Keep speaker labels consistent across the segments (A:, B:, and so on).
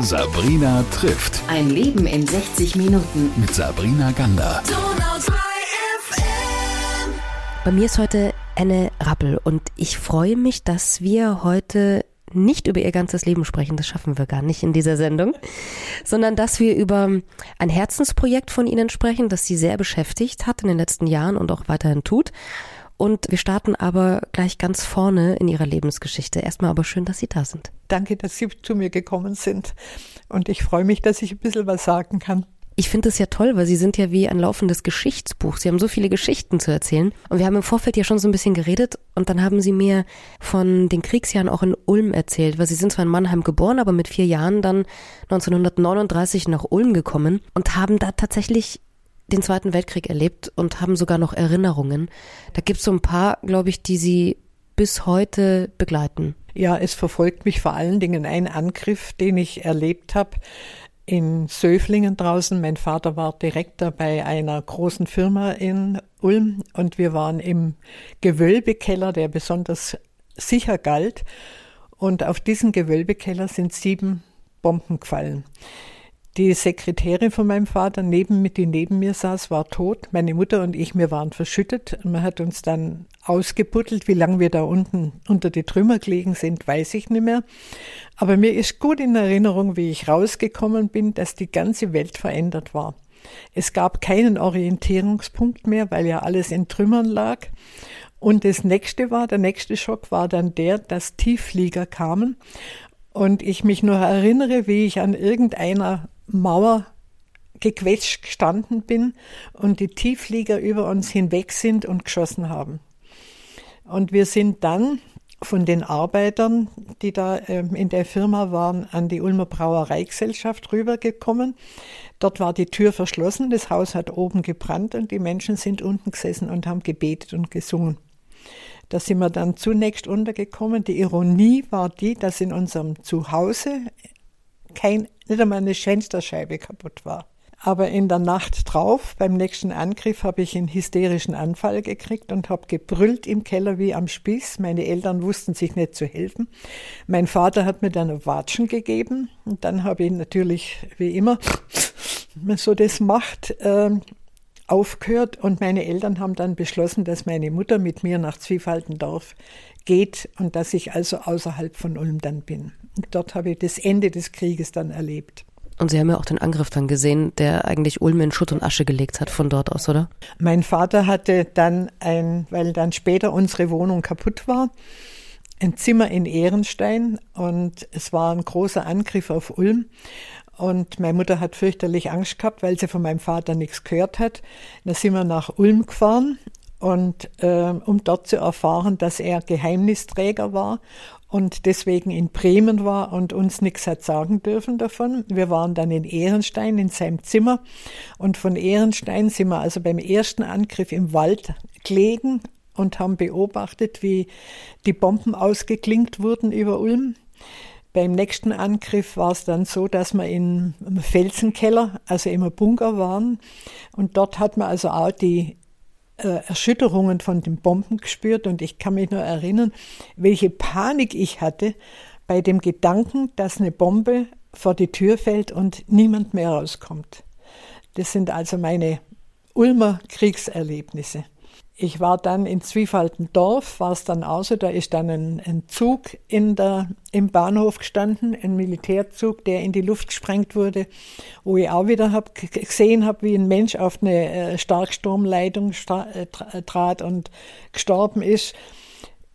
A: Sabrina trifft.
B: Ein Leben in 60 Minuten.
A: Mit Sabrina Gander.
C: Bei mir ist heute Anne Rappel und ich freue mich, dass wir heute nicht über ihr ganzes Leben sprechen, das schaffen wir gar nicht in dieser Sendung, sondern dass wir über ein Herzensprojekt von Ihnen sprechen, das Sie sehr beschäftigt hat in den letzten Jahren und auch weiterhin tut. Und wir starten aber gleich ganz vorne in Ihrer Lebensgeschichte. Erstmal aber schön, dass Sie da sind.
D: Danke, dass Sie zu mir gekommen sind. Und ich freue mich, dass ich ein bisschen was sagen kann.
C: Ich finde es ja toll, weil Sie sind ja wie ein laufendes Geschichtsbuch. Sie haben so viele Geschichten zu erzählen. Und wir haben im Vorfeld ja schon so ein bisschen geredet und dann haben Sie mir von den Kriegsjahren auch in Ulm erzählt, weil Sie sind zwar in Mannheim geboren, aber mit vier Jahren dann 1939 nach Ulm gekommen und haben da tatsächlich den Zweiten Weltkrieg erlebt und haben sogar noch Erinnerungen. Da gibt es so ein paar, glaube ich, die Sie bis heute begleiten.
D: Ja, es verfolgt mich vor allen Dingen ein Angriff, den ich erlebt habe in Söflingen draußen. Mein Vater war Direktor bei einer großen Firma in Ulm und wir waren im Gewölbekeller, der besonders sicher galt. Und auf diesen Gewölbekeller sind sieben Bomben gefallen. Die Sekretärin von meinem Vater, neben, mit, die neben mir saß, war tot. Meine Mutter und ich, wir waren verschüttet. Man hat uns dann ausgebuddelt. Wie lange wir da unten unter die Trümmer gelegen sind, weiß ich nicht mehr. Aber mir ist gut in Erinnerung, wie ich rausgekommen bin, dass die ganze Welt verändert war. Es gab keinen Orientierungspunkt mehr, weil ja alles in Trümmern lag. Und das nächste war, der nächste Schock war dann der, dass Tiefflieger kamen. Und ich mich noch erinnere, wie ich an irgendeiner Mauer gequetscht gestanden bin und die Tiefflieger über uns hinweg sind und geschossen haben. Und wir sind dann von den Arbeitern, die da ähm, in der Firma waren, an die Ulmer Brauereigesellschaft rübergekommen. Dort war die Tür verschlossen, das Haus hat oben gebrannt und die Menschen sind unten gesessen und haben gebetet und gesungen. Da sind wir dann zunächst untergekommen. Die Ironie war die, dass in unserem Zuhause kein, nicht einmal eine Fensterscheibe kaputt war. Aber in der Nacht drauf, beim nächsten Angriff, habe ich einen hysterischen Anfall gekriegt und habe gebrüllt im Keller wie am Spieß. Meine Eltern wussten sich nicht zu helfen. Mein Vater hat mir dann ein Watschen gegeben und dann habe ich natürlich, wie immer, man so das macht, äh, aufgehört und meine Eltern haben dann beschlossen, dass meine Mutter mit mir nach Zwiefaltendorf geht und dass ich also außerhalb von Ulm dann bin. Und dort habe ich das Ende des Krieges dann erlebt.
C: Und Sie haben ja auch den Angriff dann gesehen, der eigentlich Ulm in Schutt und Asche gelegt hat von dort aus, oder?
D: Mein Vater hatte dann ein, weil dann später unsere Wohnung kaputt war, ein Zimmer in Ehrenstein und es war ein großer Angriff auf Ulm. Und meine Mutter hat fürchterlich Angst gehabt, weil sie von meinem Vater nichts gehört hat. Da sind wir nach Ulm gefahren und äh, um dort zu erfahren, dass er Geheimnisträger war und deswegen in Bremen war und uns nichts hat sagen dürfen davon. Wir waren dann in Ehrenstein in seinem Zimmer und von Ehrenstein sind wir also beim ersten Angriff im Wald gelegen und haben beobachtet, wie die Bomben ausgeklingt wurden über Ulm. Beim nächsten Angriff war es dann so, dass wir in einem Felsenkeller, also im Bunker waren. Und dort hat man also auch die Erschütterungen von den Bomben gespürt und ich kann mich nur erinnern, welche Panik ich hatte bei dem Gedanken, dass eine Bombe vor die Tür fällt und niemand mehr rauskommt. Das sind also meine Ulmer Kriegserlebnisse. Ich war dann in Zwiefaltendorf, war es dann auch so, da ist dann ein, ein, Zug in der, im Bahnhof gestanden, ein Militärzug, der in die Luft gesprengt wurde, wo ich auch wieder hab, gesehen habe, wie ein Mensch auf eine äh, Starksturmleitung äh, trat und gestorben ist.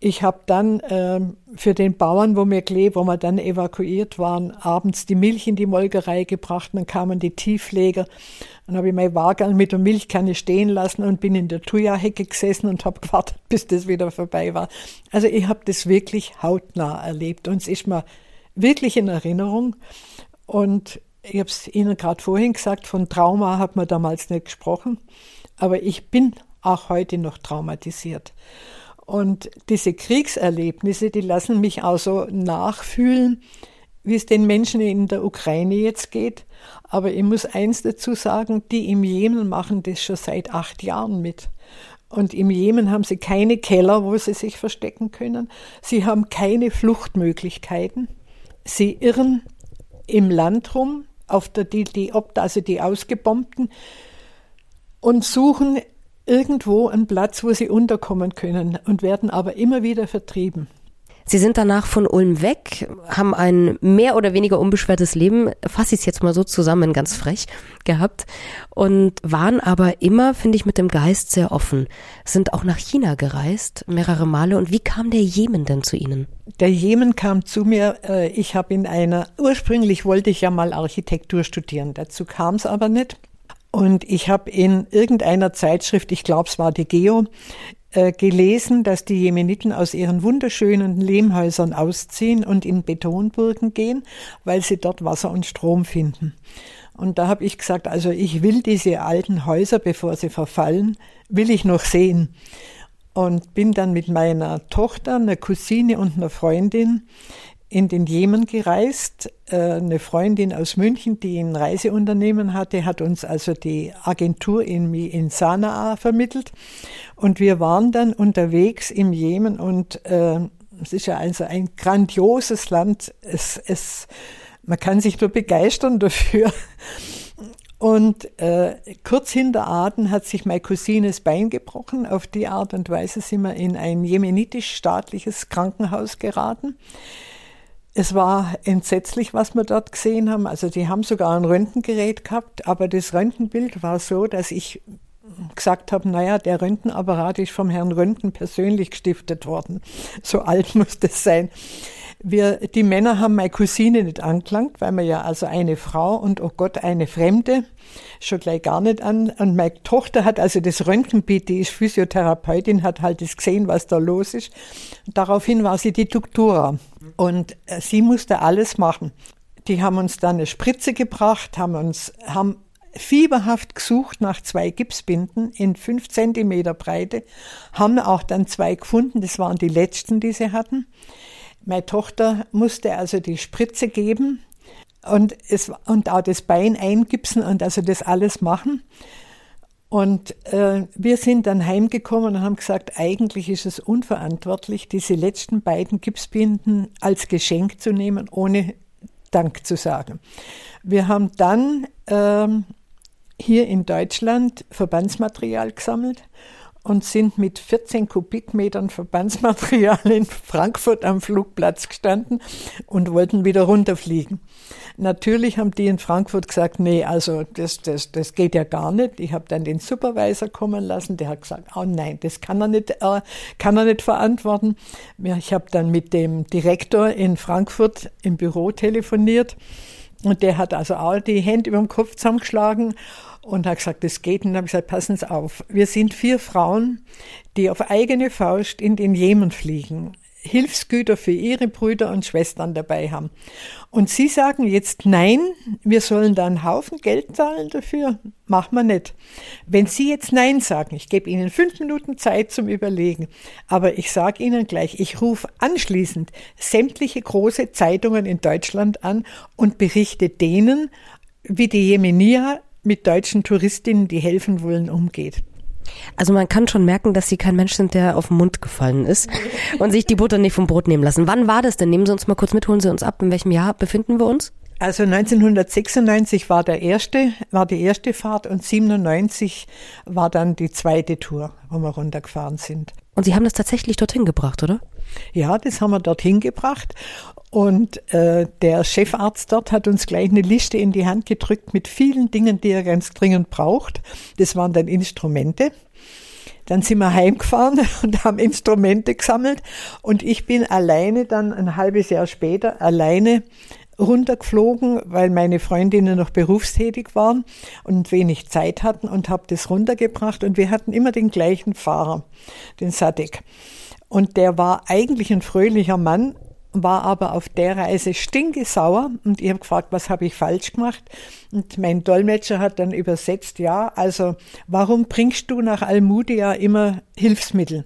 D: Ich habe dann äh, für den Bauern, wo wir gelebt, wo wir dann evakuiert waren, abends die Milch in die Molkerei gebracht. Dann kamen die Tiefleger. Dann habe ich mein Wagen mit der Milchkanne stehen lassen und bin in der Thuja-Hecke gesessen und habe gewartet, bis das wieder vorbei war. Also ich habe das wirklich hautnah erlebt und es ist mir wirklich in Erinnerung. Und ich habe es Ihnen gerade vorhin gesagt, von Trauma hat man damals nicht gesprochen, aber ich bin auch heute noch traumatisiert. Und diese Kriegserlebnisse, die lassen mich auch so nachfühlen, wie es den Menschen in der Ukraine jetzt geht. Aber ich muss eins dazu sagen, die im Jemen machen das schon seit acht Jahren mit. Und im Jemen haben sie keine Keller, wo sie sich verstecken können. Sie haben keine Fluchtmöglichkeiten. sie irren im Land rum, auf der, die, die, also die Ausgebombten, und suchen irgendwo einen Platz, wo sie unterkommen können und werden aber immer wieder vertrieben.
C: Sie sind danach von Ulm weg, haben ein mehr oder weniger unbeschwertes Leben, fasse ich es jetzt mal so zusammen, ganz frech, gehabt und waren aber immer, finde ich, mit dem Geist sehr offen. Sind auch nach China gereist, mehrere Male. Und wie kam der Jemen denn zu Ihnen?
D: Der Jemen kam zu mir, äh, ich habe in einer, ursprünglich wollte ich ja mal Architektur studieren, dazu kam es aber nicht. Und ich habe in irgendeiner Zeitschrift, ich glaube es war die Geo, äh, gelesen, dass die Jemeniten aus ihren wunderschönen Lehmhäusern ausziehen und in Betonburgen gehen, weil sie dort Wasser und Strom finden. Und da habe ich gesagt, also ich will diese alten Häuser, bevor sie verfallen, will ich noch sehen. Und bin dann mit meiner Tochter, einer Cousine und einer Freundin in den Jemen gereist. Äh, eine Freundin aus München, die ein Reiseunternehmen hatte, hat uns also die Agentur in, in Sanaa vermittelt. Und wir waren dann unterwegs im Jemen und äh, es ist ja also ein grandioses Land. Es, es, man kann sich nur begeistern dafür. Und äh, kurz hinter Aden hat sich meine Cousine das Bein gebrochen. Auf die Art und Weise sind wir in ein jemenitisch-staatliches Krankenhaus geraten. Es war entsetzlich, was wir dort gesehen haben. Also die haben sogar ein Röntgengerät gehabt, aber das Röntgenbild war so, dass ich gesagt habe, naja, der Röntgenapparat ist vom Herrn Röntgen persönlich gestiftet worden. So alt muss das sein. Wir, die Männer haben meine Cousine nicht angelangt, weil man ja also eine Frau und oh Gott, eine Fremde, schon gleich gar nicht an. Und meine Tochter hat also das Röntgenbild, die ist Physiotherapeutin, hat halt das gesehen, was da los ist. Daraufhin war sie die Doktora. Und äh, sie musste alles machen. Die haben uns dann eine Spritze gebracht, haben uns, haben fieberhaft gesucht nach zwei Gipsbinden in fünf Zentimeter Breite, haben auch dann zwei gefunden, das waren die letzten, die sie hatten. Meine Tochter musste also die Spritze geben und, es, und auch das Bein eingipsen und also das alles machen. Und äh, wir sind dann heimgekommen und haben gesagt, eigentlich ist es unverantwortlich, diese letzten beiden Gipsbinden als Geschenk zu nehmen, ohne Dank zu sagen. Wir haben dann ähm, hier in Deutschland Verbandsmaterial gesammelt und sind mit 14 Kubikmetern Verbandsmaterial in Frankfurt am Flugplatz gestanden und wollten wieder runterfliegen. Natürlich haben die in Frankfurt gesagt, nee, also das, das, das geht ja gar nicht. Ich habe dann den Supervisor kommen lassen, der hat gesagt, oh nein, das kann er nicht, äh, kann er nicht verantworten. Ich habe dann mit dem Direktor in Frankfurt im Büro telefoniert und der hat also auch die Hände über dem Kopf zusammengeschlagen und hat gesagt, das geht. Und dann habe ich gesagt, passen Sie auf. Wir sind vier Frauen, die auf eigene Faust in den Jemen fliegen. Hilfsgüter für ihre Brüder und Schwestern dabei haben. Und sie sagen jetzt nein, wir sollen da einen Haufen Geld zahlen dafür. Machen wir nicht. Wenn Sie jetzt nein sagen, ich gebe Ihnen fünf Minuten Zeit zum Überlegen, aber ich sage Ihnen gleich, ich rufe anschließend sämtliche große Zeitungen in Deutschland an und berichte denen, wie die Jemenia mit deutschen Touristinnen, die helfen wollen, umgeht.
C: Also man kann schon merken, dass Sie kein Mensch sind, der auf den Mund gefallen ist und sich die Butter nicht vom Brot nehmen lassen. Wann war das denn? Nehmen Sie uns mal kurz mit, holen Sie uns ab. In welchem Jahr befinden wir uns?
D: Also 1996 war der erste, war die erste Fahrt und 97 war dann die zweite Tour, wo wir runtergefahren sind.
C: Und Sie haben das tatsächlich dorthin gebracht, oder?
D: Ja, das haben wir dorthin gebracht. Und äh, der Chefarzt dort hat uns gleich eine Liste in die Hand gedrückt mit vielen Dingen, die er ganz dringend braucht. Das waren dann Instrumente. Dann sind wir heimgefahren und haben Instrumente gesammelt. Und ich bin alleine dann ein halbes Jahr später alleine runtergeflogen, weil meine Freundinnen noch berufstätig waren und wenig Zeit hatten und habe das runtergebracht. Und wir hatten immer den gleichen Fahrer, den Sadek. Und der war eigentlich ein fröhlicher Mann, war aber auf der Reise stinkesauer und ich habe gefragt, was habe ich falsch gemacht? Und mein Dolmetscher hat dann übersetzt, ja, also warum bringst du nach Almudia immer Hilfsmittel?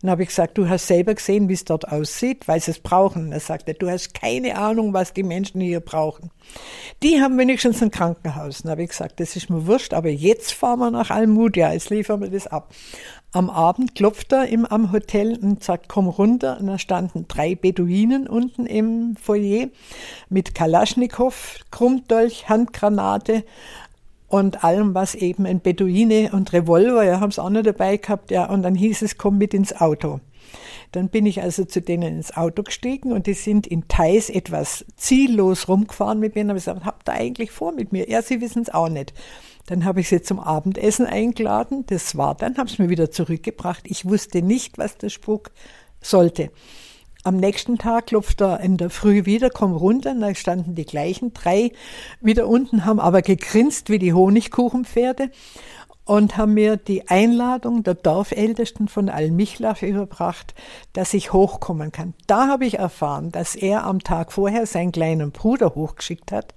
D: Dann habe ich gesagt, du hast selber gesehen, wie es dort aussieht, weil sie es brauchen. Er sagte, du hast keine Ahnung, was die Menschen hier brauchen. Die haben wenigstens ein Krankenhaus. Dann habe ich gesagt, das ist mir wurscht, aber jetzt fahren wir nach Almudia, jetzt liefern wir das ab. Am Abend klopft er im, am Hotel und sagt, komm runter. Und da standen drei Beduinen unten im Foyer mit Kalaschnikow, Krummdolch, Handgranate und allem, was eben ein Beduine und Revolver, ja, haben es auch noch dabei gehabt, ja. Und dann hieß es, komm mit ins Auto. Dann bin ich also zu denen ins Auto gestiegen und die sind in Thais etwas ziellos rumgefahren mit mir und habe gesagt, habt ihr eigentlich vor mit mir? Ja, sie wissen es auch nicht. Dann habe ich sie zum Abendessen eingeladen. Das war dann, habe es mir wieder zurückgebracht. Ich wusste nicht, was der Spuk sollte. Am nächsten Tag klopft er in der Früh wieder, komm runter, da standen die gleichen drei wieder unten, haben aber gegrinst wie die Honigkuchenpferde und haben mir die Einladung der Dorfältesten von Almichlach überbracht, dass ich hochkommen kann. Da habe ich erfahren, dass er am Tag vorher seinen kleinen Bruder hochgeschickt hat,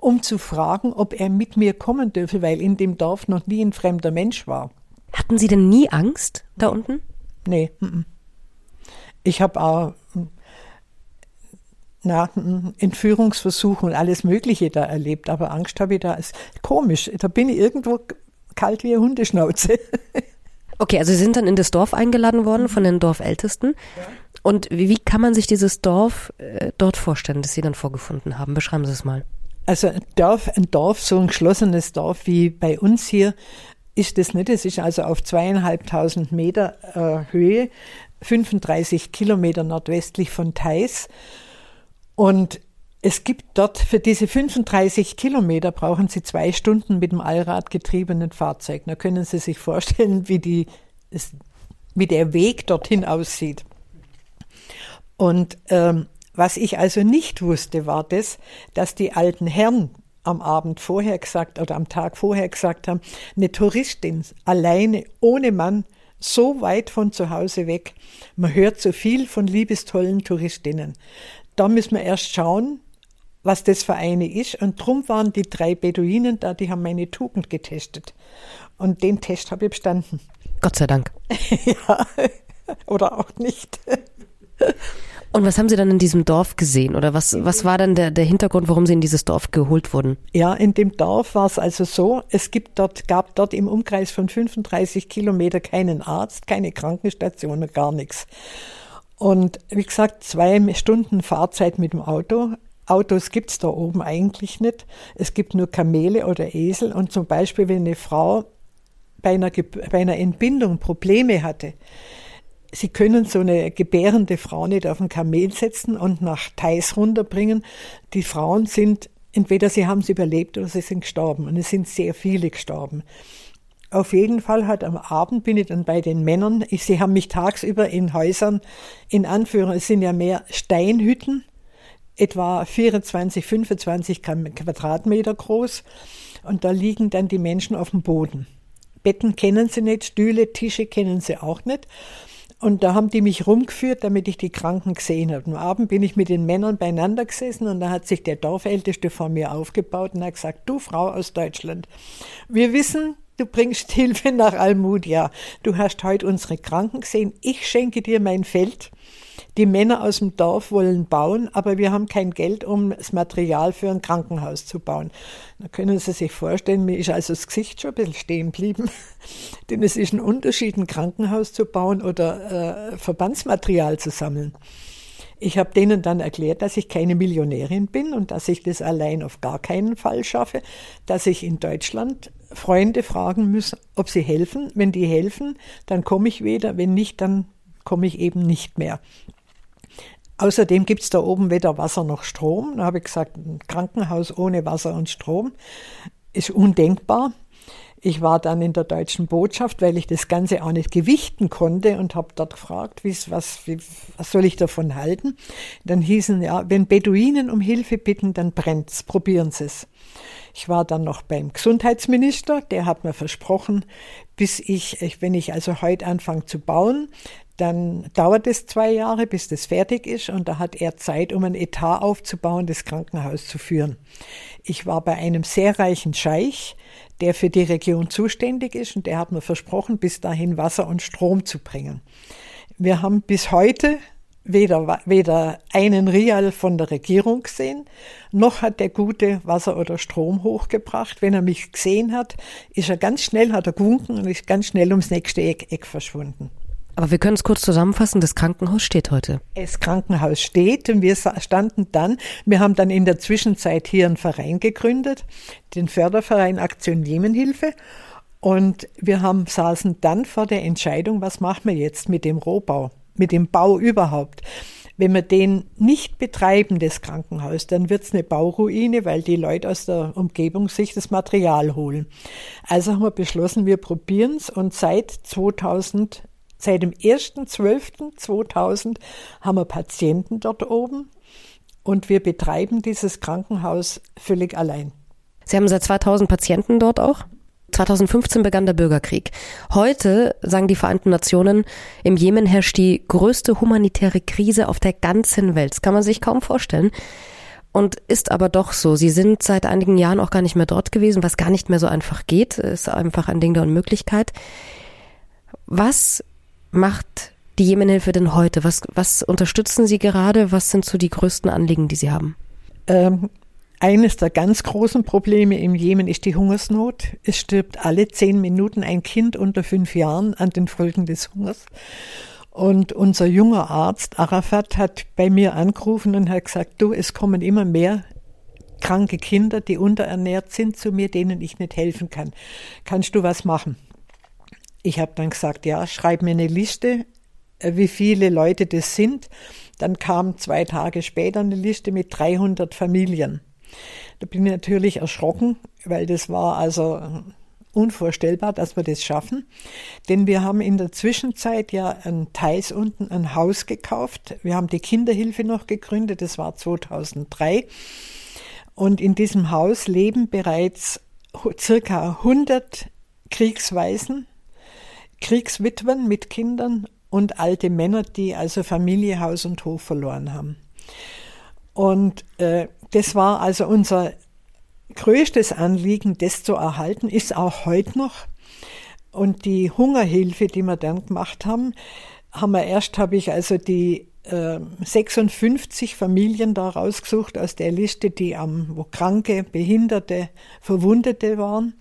D: um zu fragen, ob er mit mir kommen dürfe, weil in dem Dorf noch nie ein fremder Mensch war.
C: Hatten Sie denn nie Angst da unten?
D: Nee. Ich habe auch na, Entführungsversuche und alles Mögliche da erlebt, aber Angst habe ich da. Ist komisch. Da bin ich irgendwo kalt wie eine Hundeschnauze.
C: Okay, also Sie sind dann in das Dorf eingeladen worden von den Dorfältesten. Ja. Und wie, wie, kann man sich dieses Dorf äh, dort vorstellen, das Sie dann vorgefunden haben? Beschreiben Sie es mal.
D: Also ein Dorf, ein Dorf, so ein geschlossenes Dorf wie bei uns hier, ist das nicht. Es ist also auf zweieinhalbtausend Meter äh, Höhe, 35 Kilometer nordwestlich von Thais. Und es gibt dort für diese 35 Kilometer brauchen Sie zwei Stunden mit dem Allrad getriebenen Fahrzeug. Da können Sie sich vorstellen, wie, die, wie der Weg dorthin aussieht. Und ähm, was ich also nicht wusste, war das, dass die alten Herren am Abend vorher gesagt oder am Tag vorher gesagt haben, eine Touristin alleine ohne Mann so weit von zu Hause weg. Man hört so viel von liebestollen Touristinnen. Da müssen wir erst schauen, was das für eine ist. Und drum waren die drei Beduinen da, die haben meine Tugend getestet. Und den Test habe ich bestanden.
C: Gott sei Dank.
D: ja, oder auch nicht.
C: Und was haben Sie dann in diesem Dorf gesehen? Oder was, was war dann der, der Hintergrund, warum Sie in dieses Dorf geholt wurden?
D: Ja, in dem Dorf war es also so, es gibt dort, gab dort im Umkreis von 35 Kilometer keinen Arzt, keine Krankenstation, gar nichts. Und wie gesagt, zwei Stunden Fahrzeit mit dem Auto. Autos gibt es da oben eigentlich nicht. Es gibt nur Kamele oder Esel. Und zum Beispiel, wenn eine Frau bei einer, bei einer Entbindung Probleme hatte, Sie können so eine gebärende Frau nicht auf ein Kamel setzen und nach Thais runterbringen. Die Frauen sind, entweder sie haben es überlebt oder sie sind gestorben. Und es sind sehr viele gestorben. Auf jeden Fall hat am Abend bin ich dann bei den Männern. Ich, sie haben mich tagsüber in Häusern, in Anführung, es sind ja mehr Steinhütten, etwa 24, 25 Quadratmeter groß. Und da liegen dann die Menschen auf dem Boden. Betten kennen sie nicht, Stühle, Tische kennen sie auch nicht. Und da haben die mich rumgeführt, damit ich die Kranken gesehen habe. Am Abend bin ich mit den Männern beieinander gesessen und da hat sich der Dorfälteste vor mir aufgebaut und hat gesagt, du Frau aus Deutschland, wir wissen, du bringst Hilfe nach Almudia. Du hast heute unsere Kranken gesehen. Ich schenke dir mein Feld die Männer aus dem Dorf wollen bauen, aber wir haben kein Geld, um das Material für ein Krankenhaus zu bauen. Da können Sie sich vorstellen, mir ist also das Gesicht schon ein bisschen stehen geblieben. Denn es ist ein Unterschied, ein Krankenhaus zu bauen oder äh, Verbandsmaterial zu sammeln. Ich habe denen dann erklärt, dass ich keine Millionärin bin und dass ich das allein auf gar keinen Fall schaffe, dass ich in Deutschland Freunde fragen muss, ob sie helfen. Wenn die helfen, dann komme ich wieder, wenn nicht, dann komme ich eben nicht mehr. Außerdem gibt es da oben weder Wasser noch Strom. Da habe ich gesagt, ein Krankenhaus ohne Wasser und Strom ist undenkbar. Ich war dann in der deutschen Botschaft, weil ich das Ganze auch nicht gewichten konnte und habe dort gefragt, was, wie, was soll ich davon halten. Dann hießen ja, wenn Beduinen um Hilfe bitten, dann brennt's, probieren Sie es. Ich war dann noch beim Gesundheitsminister, der hat mir versprochen, bis ich, wenn ich also heute anfange zu bauen, dann dauert es zwei Jahre, bis das fertig ist und da hat er Zeit, um ein Etat aufzubauen, das Krankenhaus zu führen. Ich war bei einem sehr reichen Scheich, der für die Region zuständig ist und der hat mir versprochen, bis dahin Wasser und Strom zu bringen. Wir haben bis heute weder, weder einen Rial von der Regierung gesehen, noch hat der gute Wasser oder Strom hochgebracht. Wenn er mich gesehen hat, ist er ganz schnell, hat er gewunken und ist ganz schnell ums nächste Eck, Eck verschwunden.
C: Aber wir können es kurz zusammenfassen, das Krankenhaus steht heute.
D: Das Krankenhaus steht und wir standen dann, wir haben dann in der Zwischenzeit hier einen Verein gegründet, den Förderverein Aktion Jemenhilfe. Und wir haben, saßen dann vor der Entscheidung, was machen wir jetzt mit dem Rohbau, mit dem Bau überhaupt. Wenn wir den nicht betreiben, das Krankenhaus, dann wird es eine Bauruine, weil die Leute aus der Umgebung sich das Material holen. Also haben wir beschlossen, wir probieren es und seit 2000 Seit dem 1.12.2000 haben wir Patienten dort oben und wir betreiben dieses Krankenhaus völlig allein.
C: Sie haben seit 2000 Patienten dort auch? 2015 begann der Bürgerkrieg. Heute, sagen die Vereinten Nationen, im Jemen herrscht die größte humanitäre Krise auf der ganzen Welt. Das kann man sich kaum vorstellen. Und ist aber doch so. Sie sind seit einigen Jahren auch gar nicht mehr dort gewesen, was gar nicht mehr so einfach geht. Ist einfach ein Ding der Unmöglichkeit. Was macht die Jemenhilfe denn heute? Was, was unterstützen Sie gerade? Was sind so die größten Anliegen, die Sie haben?
D: Ähm, eines der ganz großen Probleme im Jemen ist die Hungersnot. Es stirbt alle zehn Minuten ein Kind unter fünf Jahren an den Folgen des Hungers. Und unser junger Arzt Arafat hat bei mir angerufen und hat gesagt, du, es kommen immer mehr kranke Kinder, die unterernährt sind zu mir, denen ich nicht helfen kann. Kannst du was machen? Ich habe dann gesagt, ja, schreib mir eine Liste, äh, wie viele Leute das sind. Dann kam zwei Tage später eine Liste mit 300 Familien. Da bin ich natürlich erschrocken, weil das war also unvorstellbar, dass wir das schaffen. Denn wir haben in der Zwischenzeit ja ein Teils unten ein Haus gekauft. Wir haben die Kinderhilfe noch gegründet, das war 2003. Und in diesem Haus leben bereits circa 100 Kriegsweisen Kriegswitwen mit Kindern und alte Männer, die also Familie, Haus und Hof verloren haben. Und äh, das war also unser größtes Anliegen, das zu erhalten, ist auch heute noch. Und die Hungerhilfe, die wir dann gemacht haben, haben wir erst, habe ich also die äh, 56 Familien da rausgesucht aus der Liste, die am, wo Kranke, Behinderte, Verwundete waren.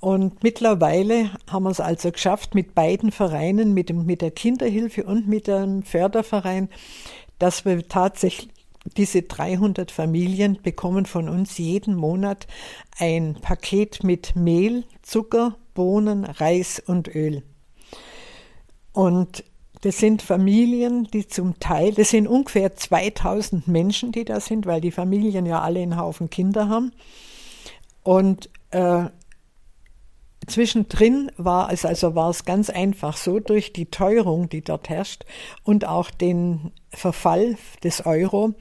D: Und mittlerweile haben wir es also geschafft, mit beiden Vereinen, mit, dem, mit der Kinderhilfe und mit dem Förderverein, dass wir tatsächlich diese 300 Familien bekommen von uns jeden Monat ein Paket mit Mehl, Zucker, Bohnen, Reis und Öl. Und das sind Familien, die zum Teil, das sind ungefähr 2000 Menschen, die da sind, weil die Familien ja alle einen Haufen Kinder haben. Und äh, Zwischendrin war es also war es ganz einfach so durch die Teuerung, die dort herrscht und auch den Verfall des Euro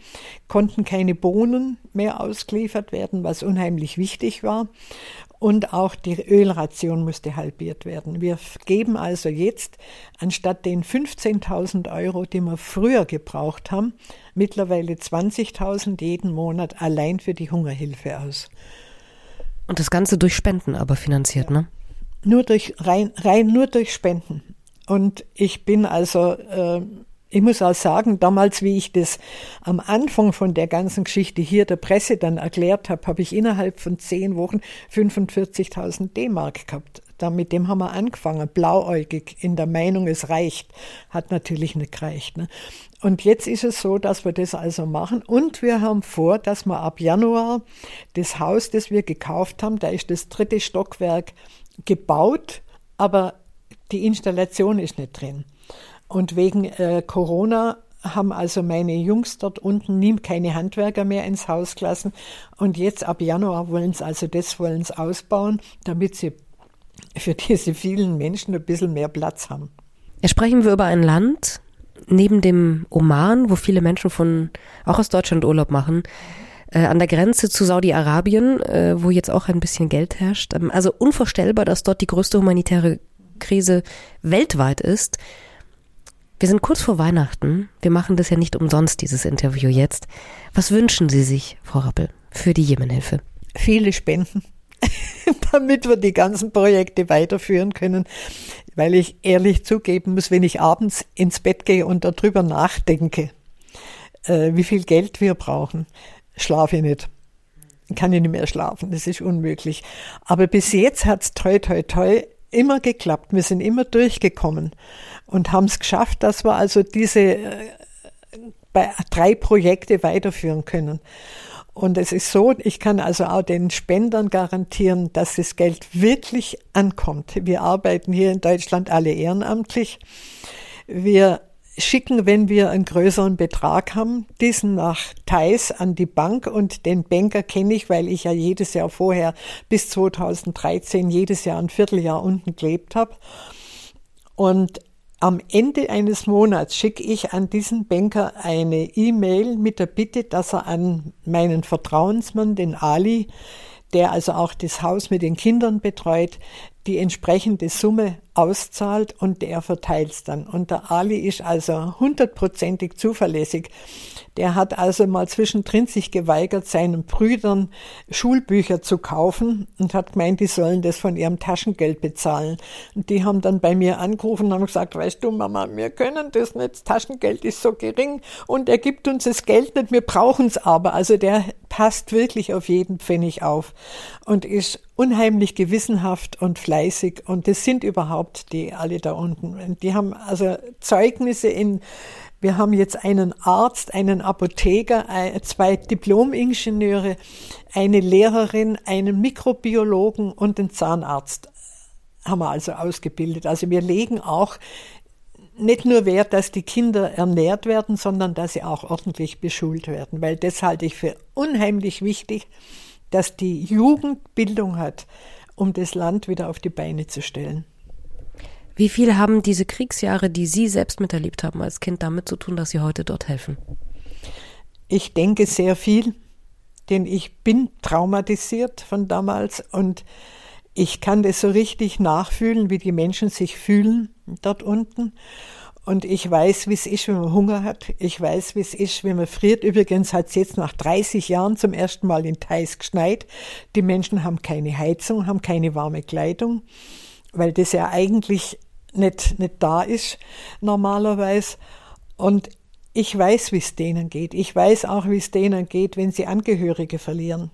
D: konnten keine Bohnen mehr ausgeliefert werden, was unheimlich wichtig war. Und auch die Ölration musste halbiert werden. Wir geben also jetzt anstatt den 15.000 Euro, die wir früher gebraucht haben, mittlerweile 20.000 jeden Monat allein für die Hungerhilfe aus.
C: Und das Ganze durch Spenden aber finanziert, ne?
D: Nur durch, rein, rein nur durch Spenden. Und ich bin also, äh, ich muss auch sagen, damals, wie ich das am Anfang von der ganzen Geschichte hier der Presse dann erklärt habe, habe ich innerhalb von zehn Wochen 45.000 D-Mark gehabt. Da, mit dem haben wir angefangen, blauäugig, in der Meinung, es reicht. Hat natürlich nicht gereicht. Ne? Und jetzt ist es so, dass wir das also machen. Und wir haben vor, dass wir ab Januar das Haus, das wir gekauft haben, da ist das dritte Stockwerk gebaut, aber die Installation ist nicht drin. Und wegen äh, Corona haben also meine Jungs dort unten nie keine Handwerker mehr ins Haus gelassen. Und jetzt ab Januar wollen sie also das wollen sie ausbauen, damit sie für diese vielen Menschen ein bisschen mehr Platz haben.
C: Jetzt sprechen wir über ein Land neben dem Oman, wo viele Menschen von auch aus Deutschland Urlaub machen, äh, an der Grenze zu Saudi-Arabien, äh, wo jetzt auch ein bisschen Geld herrscht. Ähm, also unvorstellbar, dass dort die größte humanitäre Krise weltweit ist. Wir sind kurz vor Weihnachten. Wir machen das ja nicht umsonst, dieses Interview jetzt. Was wünschen Sie sich, Frau Rappel, für die Jemenhilfe?
D: Viele Spenden, damit wir die ganzen Projekte weiterführen können. weil ich ehrlich zugeben muss, wenn ich abends ins Bett gehe und darüber nachdenke, äh, wie viel Geld wir brauchen, schlafe ich nicht. Kann ich nicht mehr schlafen, das ist unmöglich. Aber bis jetzt hat's toi toi toi immer geklappt. Wir sind immer durchgekommen und haben es geschafft, dass wir also diese äh, drei Projekte weiterführen können. Und es ist so, ich kann also auch den Spendern garantieren, dass das Geld wirklich ankommt. Wir arbeiten hier in Deutschland alle ehrenamtlich. Wir schicken, wenn wir einen größeren Betrag haben, diesen nach Thais an die Bank und den Banker kenne ich, weil ich ja jedes Jahr vorher bis 2013 jedes Jahr ein Vierteljahr unten gelebt habe. Und am Ende eines Monats schicke ich an diesen Banker eine E-Mail mit der Bitte, dass er an meinen Vertrauensmann, den Ali, der also auch das Haus mit den Kindern betreut, die entsprechende Summe auszahlt und der verteilt es dann. Und der Ali ist also hundertprozentig zuverlässig. Der hat also mal zwischendrin sich geweigert, seinen Brüdern Schulbücher zu kaufen und hat gemeint, die sollen das von ihrem Taschengeld bezahlen. Und die haben dann bei mir angerufen und haben gesagt, weißt du, Mama, wir können das nicht, das Taschengeld ist so gering und er gibt uns das Geld nicht, wir brauchen es aber. Also der passt wirklich auf jeden Pfennig auf und ist unheimlich gewissenhaft und fleißig und das sind überhaupt die alle da unten. Die haben also Zeugnisse in wir haben jetzt einen Arzt, einen Apotheker, zwei Diplom-Ingenieure, eine Lehrerin, einen Mikrobiologen und einen Zahnarzt haben wir also ausgebildet. Also wir legen auch nicht nur Wert, dass die Kinder ernährt werden, sondern dass sie auch ordentlich beschult werden, weil das halte ich für unheimlich wichtig, dass die Jugend Bildung hat, um das Land wieder auf die Beine zu stellen.
C: Wie viel haben diese Kriegsjahre, die Sie selbst miterlebt haben als Kind, damit zu tun, dass Sie heute dort helfen?
D: Ich denke sehr viel, denn ich bin traumatisiert von damals und ich kann das so richtig nachfühlen, wie die Menschen sich fühlen dort unten. Und ich weiß, wie es ist, wenn man Hunger hat. Ich weiß, wie es ist, wenn man friert. Übrigens hat es jetzt nach 30 Jahren zum ersten Mal in Thais geschneit. Die Menschen haben keine Heizung, haben keine warme Kleidung, weil das ja eigentlich nicht, nicht da ist normalerweise. Und ich weiß, wie es denen geht. Ich weiß auch, wie es denen geht, wenn sie Angehörige verlieren.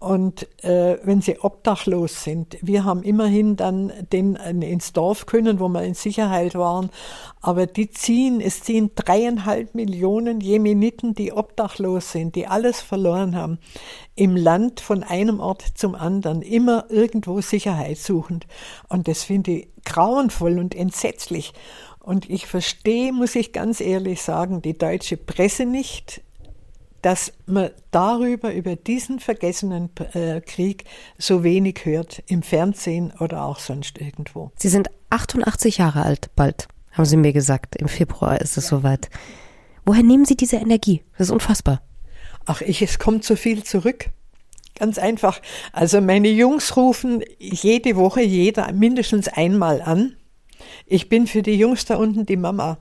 D: Und äh, wenn sie obdachlos sind, wir haben immerhin dann den äh, ins Dorf können, wo wir in Sicherheit waren, aber die ziehen, es ziehen dreieinhalb Millionen Jemeniten, die obdachlos sind, die alles verloren haben, im Land von einem Ort zum anderen, immer irgendwo Sicherheit suchend. Und das finde ich grauenvoll und entsetzlich. Und ich verstehe, muss ich ganz ehrlich sagen, die deutsche Presse nicht, dass man darüber, über diesen vergessenen äh, Krieg so wenig hört im Fernsehen oder auch sonst irgendwo.
C: Sie sind 88 Jahre alt, bald, haben Sie mir gesagt. Im Februar ist es ja. soweit. Woher nehmen Sie diese Energie? Das ist unfassbar.
D: Ach, ich, es kommt so viel zurück. Ganz einfach. Also meine Jungs rufen jede Woche jeder mindestens einmal an. Ich bin für die Jungs da unten die Mama.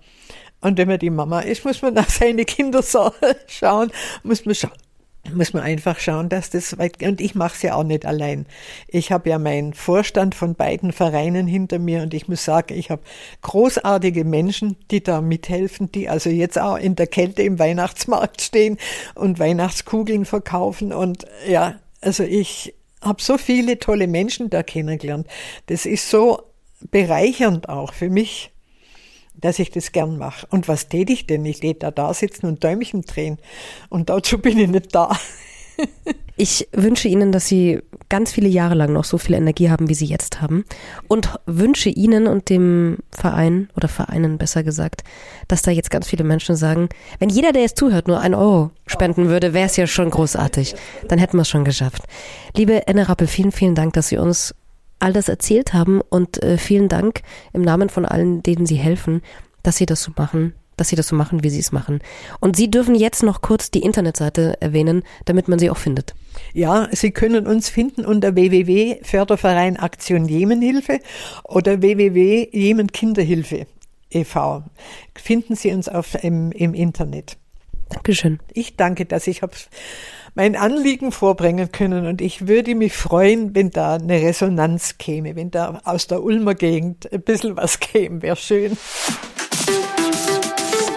D: Und wenn man die Mama ist, muss man nach seine Kinder schauen, muss man schauen. Muss man einfach schauen, dass das weit. Und ich mache es ja auch nicht allein. Ich habe ja meinen Vorstand von beiden Vereinen hinter mir und ich muss sagen, ich habe großartige Menschen, die da mithelfen, die also jetzt auch in der Kälte im Weihnachtsmarkt stehen und Weihnachtskugeln verkaufen. Und ja, also ich habe so viele tolle Menschen da kennengelernt. Das ist so bereichernd auch für mich dass ich das gern mache. Und was tät ich denn? Ich tät da da sitzen und Däumchen drehen. Und dazu bin ich nicht da.
C: Ich wünsche Ihnen, dass Sie ganz viele Jahre lang noch so viel Energie haben, wie Sie jetzt haben. Und wünsche Ihnen und dem Verein oder Vereinen besser gesagt, dass da jetzt ganz viele Menschen sagen, wenn jeder, der jetzt zuhört, nur ein Euro spenden würde, wäre es ja schon großartig. Dann hätten wir es schon geschafft. Liebe Enne Rappel, vielen, vielen Dank, dass Sie uns all das erzählt haben und äh, vielen Dank im Namen von allen, denen Sie helfen, dass Sie das so machen, dass Sie das so machen, wie Sie es machen. Und Sie dürfen jetzt noch kurz die Internetseite erwähnen, damit man sie auch findet.
D: Ja, Sie können uns finden unter www Förderverein Aktion Jemenhilfe oder www Jemen Kinderhilfe e.V. Finden Sie uns auf, im, im Internet.
C: Dankeschön.
D: Ich danke, dass ich habe mein Anliegen vorbringen können und ich würde mich freuen, wenn da eine Resonanz käme, wenn da aus der Ulmer Gegend ein bisschen was käme, wäre schön.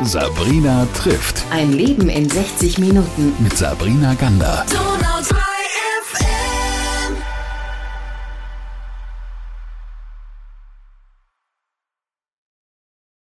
A: Sabrina trifft
B: Ein Leben in 60 Minuten.
A: mit Sabrina Gander.